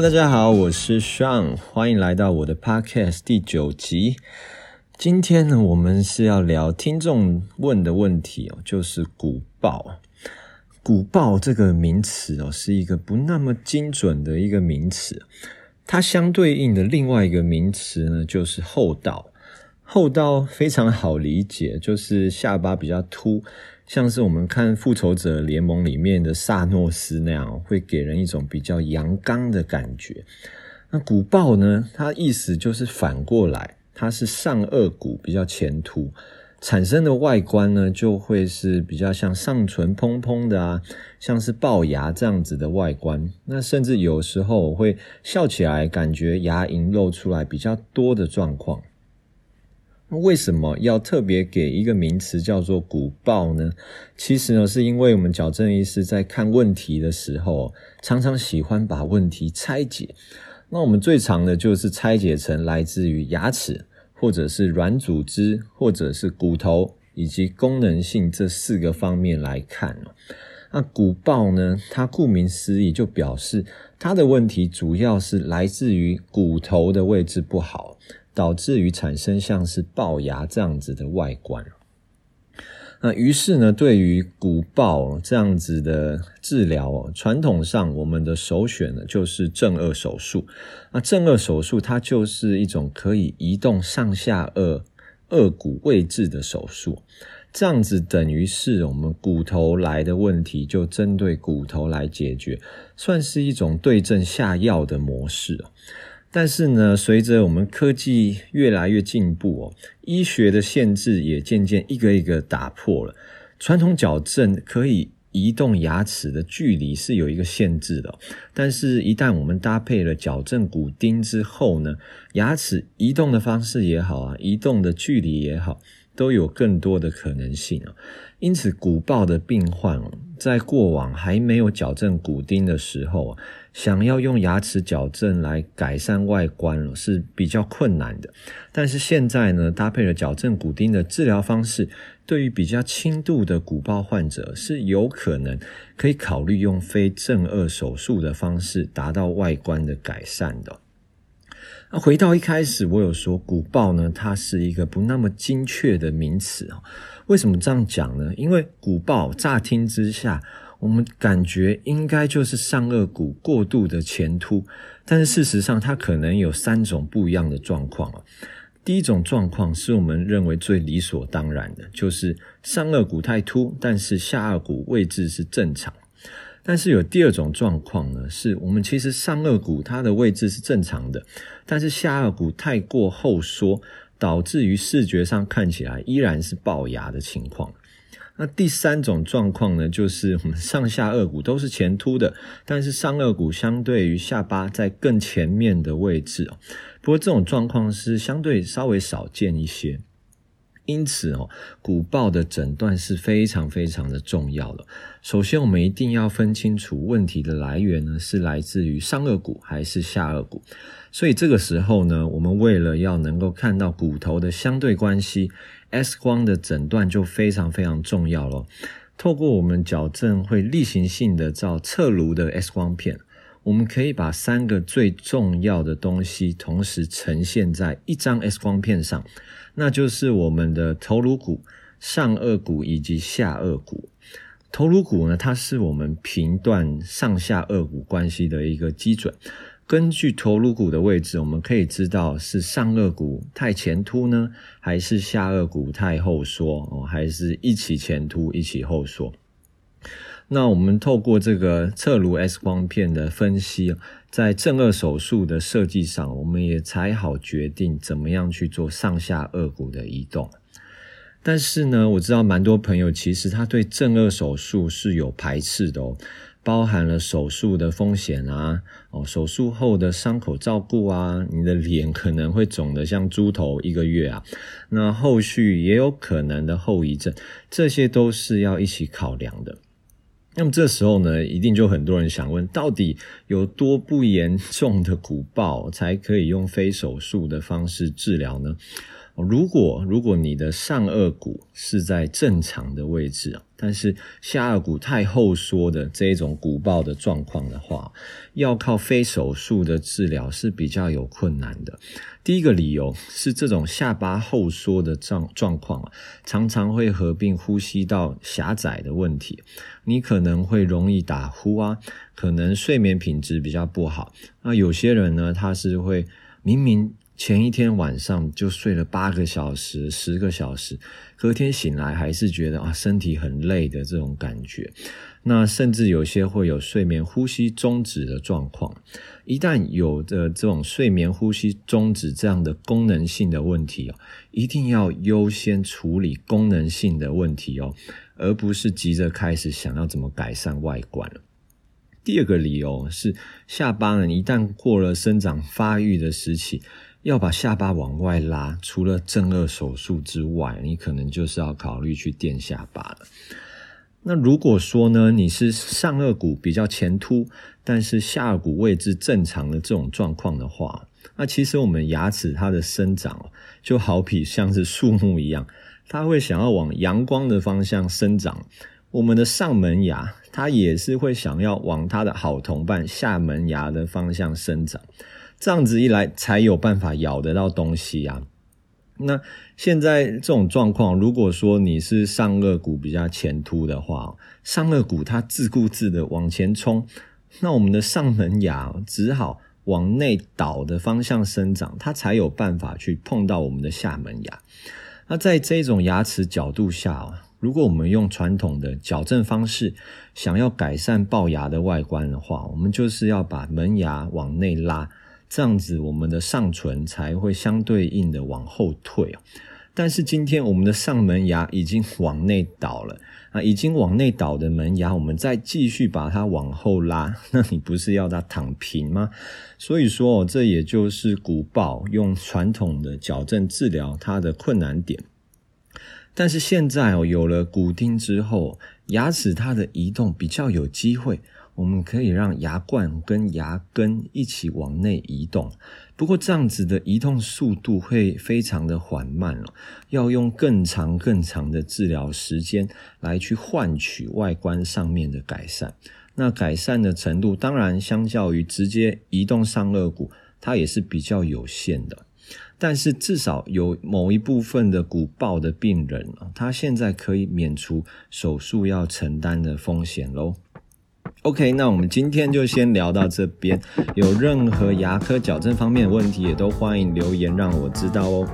大家好，我是 Sean，欢迎来到我的 Podcast 第九集。今天呢，我们是要聊听众问的问题哦，就是古报。古报这个名词哦，是一个不那么精准的一个名词。它相对应的另外一个名词呢，就是厚道。厚道非常好理解，就是下巴比较凸。像是我们看《复仇者联盟》里面的萨诺斯那样，会给人一种比较阳刚的感觉。那股报呢？它意思就是反过来，它是上颚骨比较前凸，产生的外观呢，就会是比较像上唇蓬蓬的啊，像是龅牙这样子的外观。那甚至有时候我会笑起来，感觉牙龈露出来比较多的状况。为什么要特别给一个名词叫做鼓报呢？其实呢，是因为我们矫正医师在看问题的时候，常常喜欢把问题拆解。那我们最常的就是拆解成来自于牙齿，或者是软组织，或者是骨头，以及功能性这四个方面来看。那鼓报呢，它顾名思义就表示它的问题主要是来自于骨头的位置不好。导致于产生像是龅牙这样子的外观，那于是呢，对于骨爆这样子的治疗，传统上我们的首选呢就是正颚手术。那正颚手术它就是一种可以移动上下颚颚骨位置的手术，这样子等于是我们骨头来的问题就针对骨头来解决，算是一种对症下药的模式。但是呢，随着我们科技越来越进步哦，医学的限制也渐渐一个一个打破了。传统矫正可以移动牙齿的距离是有一个限制的，但是，一旦我们搭配了矫正骨钉之后呢，牙齿移动的方式也好啊，移动的距离也好，都有更多的可能性啊。因此，股报的病患在过往还没有矫正骨钉的时候啊，想要用牙齿矫正来改善外观是比较困难的。但是现在呢，搭配了矫正骨钉的治疗方式，对于比较轻度的股报患者，是有可能可以考虑用非正颚手术的方式达到外观的改善的。那回到一开始，我有说股报呢，它是一个不那么精确的名词啊。为什么这样讲呢？因为股报乍听之下，我们感觉应该就是上颚骨过度的前凸，但是事实上它可能有三种不一样的状况啊。第一种状况是我们认为最理所当然的，就是上颚骨太凸，但是下颚骨位置是正常。但是有第二种状况呢，是我们其实上颚骨它的位置是正常的，但是下颚骨太过后缩。导致于视觉上看起来依然是龅牙的情况。那第三种状况呢，就是我们上下颚骨都是前凸的，但是上颚骨相对于下巴在更前面的位置。不过这种状况是相对稍微少见一些。因此哦，股报的诊断是非常非常的重要的。首先，我们一定要分清楚问题的来源呢，是来自于上颚骨还是下颚骨。所以这个时候呢，我们为了要能够看到骨头的相对关系，X 光的诊断就非常非常重要了。透过我们矫正会例行性的照侧颅的 X 光片，我们可以把三个最重要的东西同时呈现在一张 X 光片上。那就是我们的头颅骨、上颚骨以及下颚骨。头颅骨呢，它是我们评断上下颚骨关系的一个基准。根据头颅骨的位置，我们可以知道是上颚骨太前凸呢，还是下颚骨太后缩哦，还是一起前凸一起后缩。那我们透过这个侧颅 X 光片的分析，在正颌手术的设计上，我们也才好决定怎么样去做上下颚骨的移动。但是呢，我知道蛮多朋友其实他对正颌手术是有排斥的哦，包含了手术的风险啊，哦，手术后的伤口照顾啊，你的脸可能会肿得像猪头一个月啊，那后续也有可能的后遗症，这些都是要一起考量的。那么这时候呢，一定就很多人想问，到底有多不严重的鼓爆才可以用非手术的方式治疗呢？如果如果你的上颚骨是在正常的位置啊，但是下颚骨太后缩的这一种鼓爆的状况的话，要靠非手术的治疗是比较有困难的。第一个理由是这种下巴后缩的状状况啊，常常会合并呼吸道狭窄的问题，你可能会容易打呼啊，可能睡眠品质比较不好。那有些人呢，他是会明明。前一天晚上就睡了八个小时、十个小时，隔天醒来还是觉得啊身体很累的这种感觉。那甚至有些会有睡眠呼吸中止的状况。一旦有的这种睡眠呼吸中止这样的功能性的问题哦，一定要优先处理功能性的问题哦，而不是急着开始想要怎么改善外观了。第二个理由是下巴呢，一旦过了生长发育的时期。要把下巴往外拉，除了正顎手术之外，你可能就是要考虑去垫下巴了。那如果说呢，你是上顎骨比较前凸，但是下顎骨位置正常的这种状况的话，那其实我们牙齿它的生长就好比像是树木一样，它会想要往阳光的方向生长。我们的上门牙它也是会想要往它的好同伴下门牙的方向生长。这样子一来，才有办法咬得到东西呀。那现在这种状况，如果说你是上颚骨比较前凸的话，上颚骨它自顾自的往前冲，那我们的上门牙只好往内倒的方向生长，它才有办法去碰到我们的下门牙。那在这种牙齿角度下，如果我们用传统的矫正方式，想要改善龅牙的外观的话，我们就是要把门牙往内拉。这样子，我们的上唇才会相对应的往后退。但是今天我们的上门牙已经往内倒了啊，已经往内倒的门牙，我们再继续把它往后拉，那你不是要它躺平吗？所以说，这也就是鼓爆用传统的矫正治疗它的困难点。但是现在哦，有了骨钉之后，牙齿它的移动比较有机会。我们可以让牙冠跟牙根一起往内移动，不过这样子的移动速度会非常的缓慢了，要用更长更长的治疗时间来去换取外观上面的改善。那改善的程度当然相较于直接移动上顎骨，它也是比较有限的。但是至少有某一部分的鼓爆的病人，他现在可以免除手术要承担的风险喽。OK，那我们今天就先聊到这边。有任何牙科矫正方面的问题，也都欢迎留言让我知道哦。